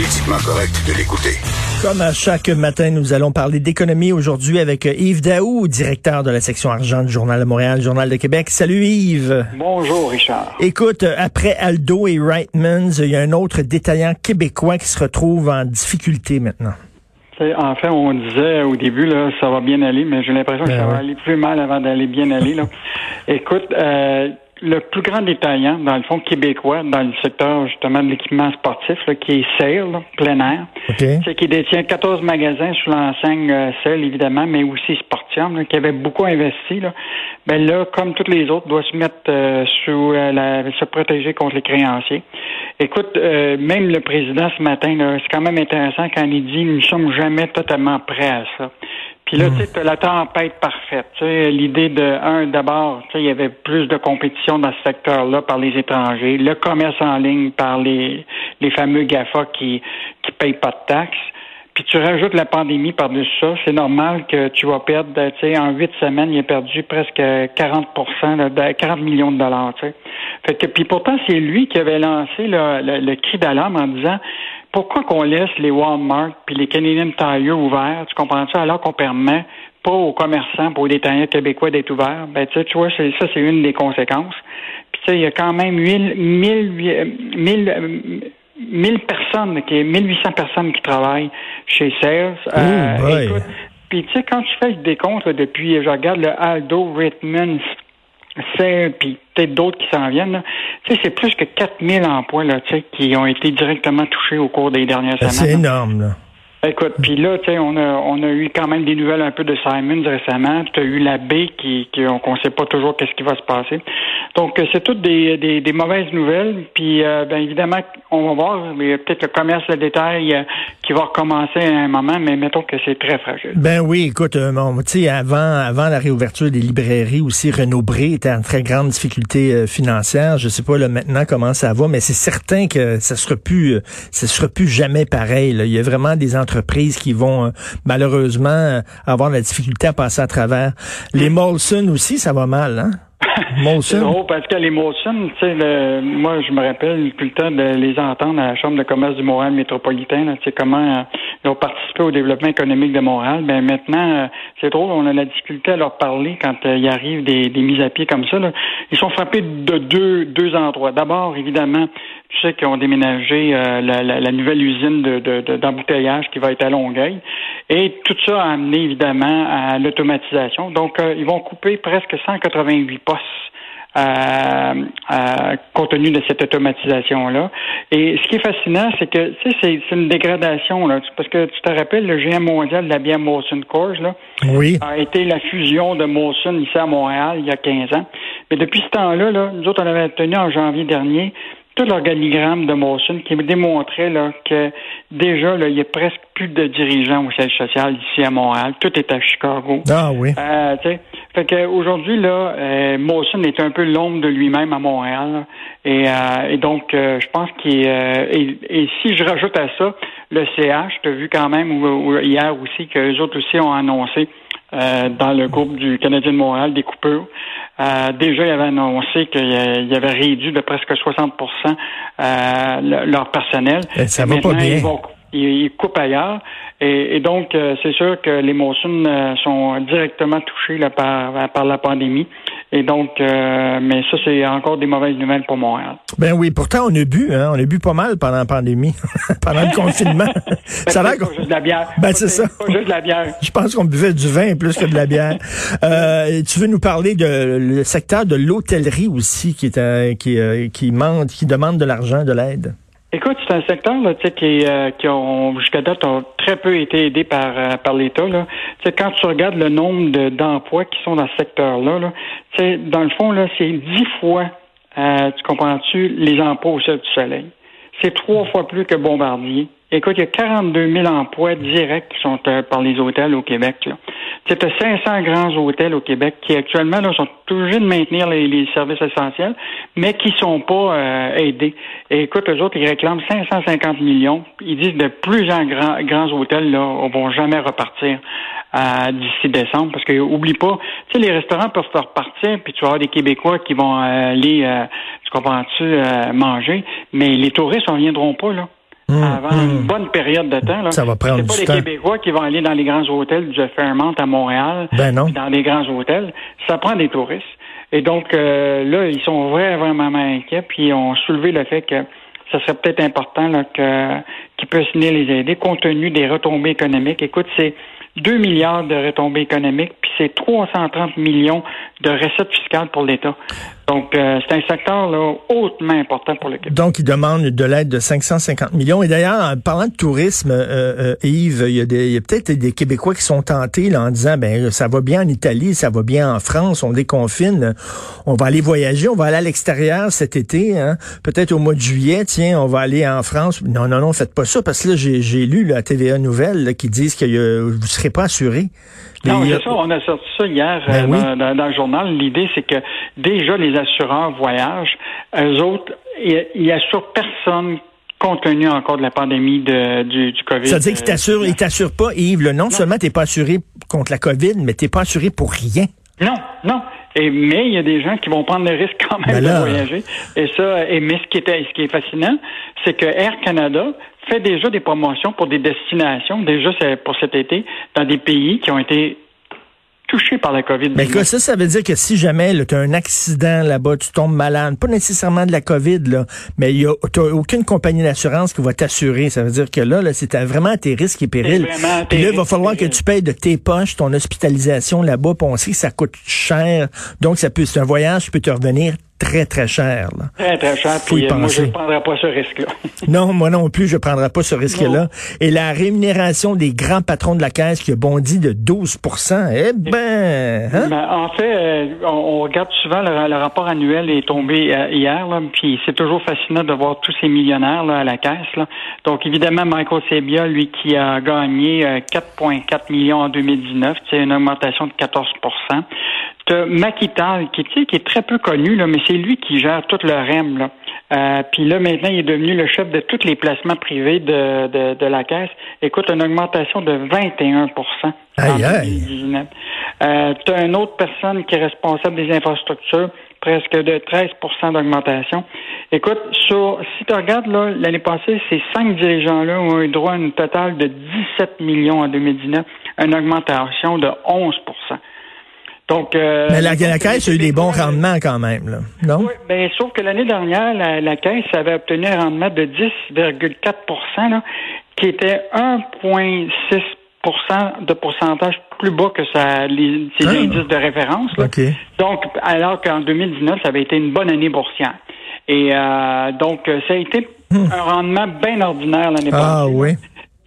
politiquement correct de l'écouter. Comme à chaque matin, nous allons parler d'économie aujourd'hui avec Yves Daou, directeur de la section argent du Journal de Montréal, Journal de Québec. Salut Yves. Bonjour Richard. Écoute, après Aldo et Reitmans, il y a un autre détaillant québécois qui se retrouve en difficulté maintenant. En fait, on disait au début, là, ça va bien aller, mais j'ai l'impression que ça va aller plus mal avant d'aller bien aller. Là. Écoute, euh, le plus grand détaillant, dans le fond, québécois, dans le secteur justement de l'équipement sportif, qui est Sale, plein air, c'est qui détient 14 magasins sous l'enseigne euh, Sale, évidemment, mais aussi Sportium, qui avait beaucoup investi. Là. Ben là, comme tous les autres, doit se mettre euh, sous euh, la, se protéger contre les créanciers. Écoute, même le président ce matin, c'est quand même intéressant quand il dit nous ne sommes jamais totalement prêts à ça. Puis là, tu sais, la tempête parfaite. Tu sais, l'idée de, un, d'abord, tu sais, il y avait plus de compétition dans ce secteur-là par les étrangers, le commerce en ligne par les, les fameux GAFA qui, qui payent pas de taxes. Puis tu rajoutes la pandémie par-dessus ça, c'est normal que tu vas perdre, tu sais, en huit semaines, il a perdu presque 40 de 40 millions de dollars, tu sais. Fait que, puis pourtant, c'est lui qui avait lancé le, le cri d'alarme en disant, pourquoi qu'on laisse les Walmart puis les Canadian Tire ouverts, tu comprends ça, alors qu'on permet pas aux commerçants, pas aux détaillants québécois d'être ouverts? Ben, tu vois, ça, c'est une des conséquences. Puis, tu sais, il y a quand même 1000, 1000, 1000, personnes, qui, 1800 personnes qui travaillent chez Sales. euh, écoute, puis, tu sais, quand tu fais le décompte, depuis, je regarde le Aldo Ritman c'est puis peut-être d'autres qui s'en viennent. Tu sais, c'est plus que 4000 emplois là, qui ont été directement touchés au cours des dernières ben, semaines. C'est énorme, là. Écoute, puis là, tu sais, on a, on a eu quand même des nouvelles un peu de Simons récemment. Tu as eu la B qui, on ne sait pas toujours qu'est-ce qui va se passer. Donc, euh, c'est toutes des, des, mauvaises nouvelles. Puis, euh, bien évidemment, on va voir, mais peut-être le commerce de détail euh, qui va recommencer à un moment, mais mettons que c'est très fragile. Ben oui, écoute, tu sais, avant, avant la réouverture des librairies aussi, Renaud était en très grande difficulté financière. Je sais pas maintenant comment ça va, mais c'est certain que ça sera plus, ça sera plus jamais pareil. Il y a vraiment des entreprises qui vont euh, malheureusement euh, avoir la difficulté à passer à travers. Les Molson aussi, ça va mal, hein? C'est drôle parce que les Molson, tu sais, moi je me rappelle tout le temps de les entendre à la Chambre de commerce du Montréal métropolitain, tu sais, comment euh, ils ont participé au développement économique de Montréal. Ben maintenant, c'est drôle, on a la difficulté à leur parler quand il arrive des, des, mises à pied comme ça. Là. Ils sont frappés de deux, deux endroits. D'abord, évidemment, tu sais qu'ils ont déménagé euh, la, la, la, nouvelle usine d'embouteillage de, de, qui va être à Longueuil. Et tout ça a amené évidemment à l'automatisation. Donc, euh, ils vont couper presque 188 postes. Euh, euh, compte tenu de cette automatisation-là. Et ce qui est fascinant, c'est que tu sais, c'est une dégradation, là, parce que tu te rappelles, le géant mondial de la bière Molson Coors, là, oui. a été la fusion de Molson ici à Montréal il y a 15 ans. Mais depuis ce temps-là, là, nous autres, on avait tenu en janvier dernier tout l'organigramme de Molson qui me démontrait là, que déjà, là, il y a presque plus de dirigeants au siège social ici à Montréal. Tout est à Chicago. Ah oui. Euh, fait qu'aujourd'hui, là, euh, Molson est un peu l'ombre de lui-même à Montréal. Et, euh, et, donc, euh, je pense qu'il euh, et, et, si je rajoute à ça le CH, tu as vu quand même hier aussi qu'eux autres aussi ont annoncé euh, dans le groupe du Canadien de Montréal des coupures. Euh, déjà, ils avaient annoncé qu'ils avaient réduit de presque 60% euh, leur personnel. Et ça va pas bien. Ils, vont, ils, coupent ailleurs. Et, et donc, euh, c'est sûr que les Molson euh, sont directement touchés là, par, par la pandémie. Et donc, euh, mais ça, c'est encore des mauvaises nouvelles pour Montréal. Ben oui, pourtant, on a bu, hein, on a bu pas mal pendant la pandémie, pendant le confinement. ça va juste de la bière. Ben c'est ça. Pas juste de la bière. Je pense qu'on buvait du vin plus que de la bière. euh, tu veux nous parler de le secteur de l'hôtellerie aussi, qui est euh, qui euh, qui, qui demande de l'argent, de l'aide? Écoute, c'est un secteur là, qui, euh, qui ont jusqu'à date ont très peu été aidés par euh, par l'État. Là. quand tu regardes le nombre d'emplois qui sont dans ce secteur-là, là, dans le fond, là, c'est dix fois, euh, tu comprends-tu, les emplois au ciel du soleil. C'est trois fois plus que Bombardier. Écoute, il y a 42 000 emplois directs qui sont euh, par les hôtels au Québec. As 500 grands hôtels au Québec qui actuellement là, sont obligés de maintenir les, services essentiels, mais qui sont pas euh, aidés. Et écoute, eux autres, ils réclament 550 millions. Ils disent de plus en grands, grands hôtels là, vont jamais repartir euh, d'ici décembre. Parce que oublie pas, tu sais, les restaurants peuvent repartir, puis tu vas avoir des Québécois qui vont aller, tu comprends-tu, manger, mais les touristes ne reviendront pas, là. Hum, avant une hum. bonne période de temps. Là. Ça va prendre C'est pas les Québécois qui vont aller dans les grands hôtels du Fairmont à Montréal, ben non. dans les grands hôtels. Ça prend des touristes. Et donc euh, là, ils sont vraiment inquiets, puis ont soulevé le fait que ça serait peut-être important là, que qu'ils puissent venir les aider compte tenu des retombées économiques. Écoute, c'est 2 milliards de retombées économiques, puis c'est 330 millions de recettes fiscales pour l'État. Donc, euh, c'est un secteur là, hautement important pour le Québec. Donc, il demande de l'aide de 550 millions. Et d'ailleurs, en parlant de tourisme, euh, euh, Yves, il y a, a peut-être des Québécois qui sont tentés là, en disant, ben ça va bien en Italie, ça va bien en France, on déconfine, on va aller voyager, on va aller à l'extérieur cet été, hein. peut-être au mois de juillet, tiens, on va aller en France. Non, non, non, faites pas ça, parce que là, j'ai lu la TVA Nouvelle qui disent que vous ne serez pas assuré. Non, c'est ça, on a sorti ça hier ben dans, dans, le journal. L'idée, c'est que déjà les assureurs voyagent. Eux autres, ils assurent personne compte tenu encore de la pandémie de, du, du COVID. Ça veut dire qu'ils t'assurent, ils t'assurent pas, Yves, non, non. seulement t'es pas assuré contre la COVID, mais t'es pas assuré pour rien. Non, non. Et, mais il y a des gens qui vont prendre le risque quand même ben de voyager. Et ça, et, mais ce qui, était, ce qui est fascinant, c'est que Air Canada fait déjà des promotions pour des destinations, déjà pour cet été, dans des pays qui ont été touché par la COVID. Mais quoi, ça, ça veut dire que si jamais tu as un accident là-bas, tu tombes malade, pas nécessairement de la COVID, là, mais tu n'as aucune compagnie d'assurance qui va t'assurer. Ça veut dire que là, là c'est vraiment tes risques et périls. Puis là, il va falloir que tu payes de tes poches ton hospitalisation là-bas. Puis on sait que ça coûte cher. Donc, ça peut, c'est un voyage qui peut te revenir très, très cher. Là. Très, très cher. Puis euh, moi, je ne prendrai pas ce risque-là. non, moi non plus, je ne prendrai pas ce risque-là. Et la rémunération des grands patrons de la Caisse qui a bondi de 12% eh ben, hein? ben en fait, euh, on, regarde souvent le, rapport annuel est tombé euh, hier, là, puis c'est toujours fascinant de voir tous ces millionnaires là, à la Caisse. Là. Donc, évidemment, Michael Sebia, lui, qui a gagné 4,4 millions en 2019, c'est une augmentation de 14 Maquital, qui, qui est très peu connu, là, mais c'est lui qui gère tout le REM. Là. Euh, puis là, maintenant, il est devenu le chef de tous les placements privés de, de, de la Caisse. Écoute, une augmentation de 21 Aïe, aïe. Euh, tu as une autre personne qui est responsable des infrastructures, presque de 13% d'augmentation. Écoute, sur, si tu regardes l'année passée, ces cinq dirigeants-là ont eu droit à un total de 17 millions en 2019, une augmentation de 11 donc, euh, mais la, Caisse a eu des bons rendements quand même, là, non? Oui, ben, sauf que l'année dernière, la, Caisse avait obtenu un rendement de 10,4% qui était 1,6% de pourcentage plus bas que ça, les, ses ah. indices de référence. Là. Donc, alors qu'en 2019, ça avait été une bonne année boursière. Et euh, donc, ça a été hmm. un rendement bien ordinaire l'année passée. Ah oui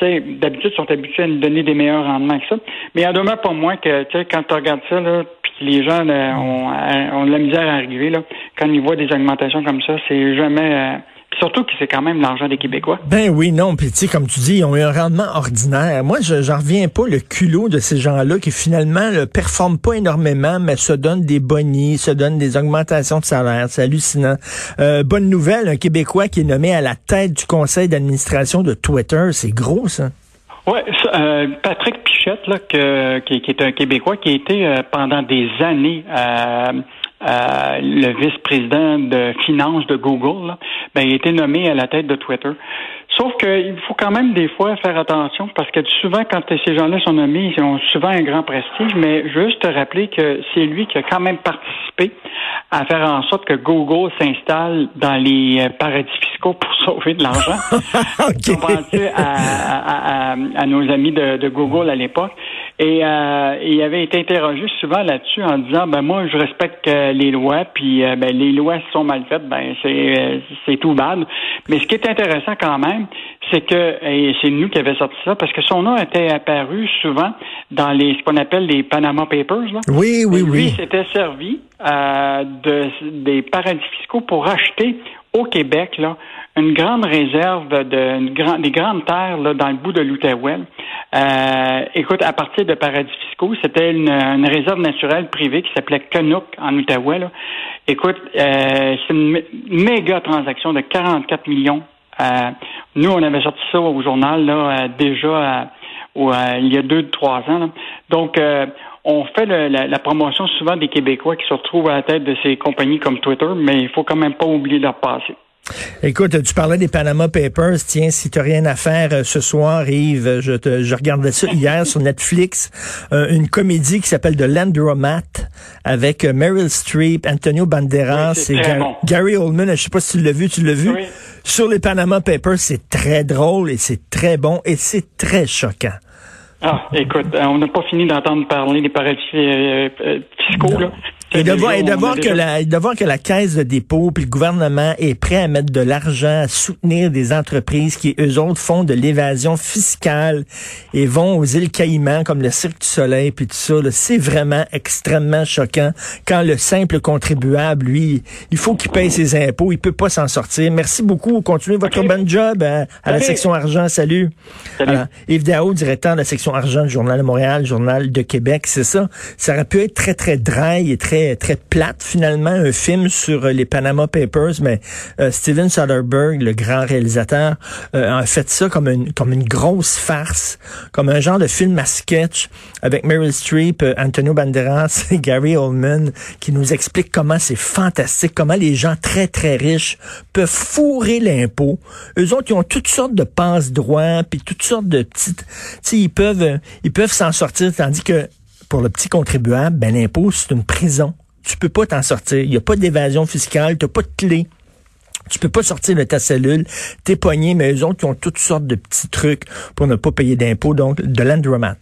d'habitude, ils sont habitués à nous donner des meilleurs rendements que ça. Mais il en demeure pas moins que, quand tu regardes ça, là, puis les gens ont, ont, de la misère à arriver, là, quand ils voient des augmentations comme ça, c'est jamais... Euh, Surtout que c'est quand même l'argent des Québécois. Ben oui, non. Puis tu sais, comme tu dis, ils ont eu un rendement ordinaire. Moi, je j'en reviens pas le culot de ces gens-là qui finalement ne performent pas énormément, mais se donnent des bonnies, se donnent des augmentations de salaire. C'est hallucinant. Euh, bonne nouvelle, un Québécois qui est nommé à la tête du conseil d'administration de Twitter. C'est gros, ça. Oui, euh, Patrick Pichette, là, que, qui, est un Québécois qui a été euh, pendant des années euh, le vice-président de finance de Google, là, ben, il a été nommé à la tête de Twitter. Sauf qu'il faut quand même des fois faire attention parce que souvent, quand ces gens-là sont nommés, ils ont souvent un grand prestige, mais juste te rappeler que c'est lui qui a quand même participé à faire en sorte que Google s'installe dans les euh, paradis fiscaux pour sauver de l'argent. okay. à, à, à, nos amis de, de Google à l'époque. Et euh, il avait été interrogé souvent là-dessus en disant ben moi je respecte euh, les lois, puis euh, ben les lois sont mal faites, ben c'est euh, c'est tout bad. Mais ce qui est intéressant quand même, c'est que et c'est nous qui avait sorti ça parce que son nom était apparu souvent dans les ce qu'on appelle les Panama Papers. Là. Oui, oui, lui, oui. s'était servi de des paradis fiscaux pour acheter au Québec là une grande réserve de une des grandes terres là, dans le bout de l'Outaouais. Euh, écoute, à partir de paradis fiscaux, c'était une, réserve naturelle privée qui s'appelait Canuck en Outaouais. Là. Écoute, euh, c'est une méga transaction de 44 millions. Euh, nous, on avait sorti ça au journal là, déjà il y a deux, trois ans. Donc, on fait la, la, promotion souvent des Québécois qui se retrouvent à la tête de ces compagnies comme Twitter, mais il faut quand même pas oublier leur passé. Écoute, tu parlais des Panama Papers. Tiens, si tu rien à faire euh, ce soir, Yves, je, te, je regardais ça hier sur Netflix, euh, une comédie qui s'appelle The Landromat avec euh, Meryl Streep, Antonio Banderas et Gary Oldman. Je sais pas si tu l'as vu, tu l'as vu. Sur les Panama Papers, c'est très drôle et c'est très bon et c'est très choquant. Ah, écoute, on n'a pas fini d'entendre parler des paradis fiscaux. Là. Et de, voir, et de voir que la, de voir que la caisse de dépôt puis le gouvernement est prêt à mettre de l'argent à soutenir des entreprises qui eux autres font de l'évasion fiscale et vont aux îles Caïmans comme le Cirque du Soleil puis tout ça, c'est vraiment extrêmement choquant quand le simple contribuable, lui, il faut qu'il paye ses impôts, il peut pas s'en sortir. Merci beaucoup. Continuez votre bon job à, la section argent. Salut. Salut. Yves Dao, directeur de la section argent du Journal de Montréal, Journal de Québec, c'est ça. Ça aurait pu être très très dry et très très plate finalement, un film sur euh, les Panama Papers, mais euh, Steven Soderbergh, le grand réalisateur, euh, a fait ça comme une comme une grosse farce, comme un genre de film à sketch avec Meryl Streep, Antonio Banderas et Gary Oldman qui nous explique comment c'est fantastique, comment les gens très très riches peuvent fourrer l'impôt. Eux autres, ils ont toutes sortes de passe droits puis toutes sortes de petites, tu ils peuvent ils peuvent s'en sortir tandis que pour le petit contribuable, ben l'impôt, c'est une prison. Tu peux pas t'en sortir. Il n'y a pas d'évasion fiscale, tu n'as pas de clé. Tu peux pas sortir de ta cellule, t'es poigné, mais eux autres, ils ont toutes sortes de petits trucs pour ne pas payer d'impôts, donc de l'andromat.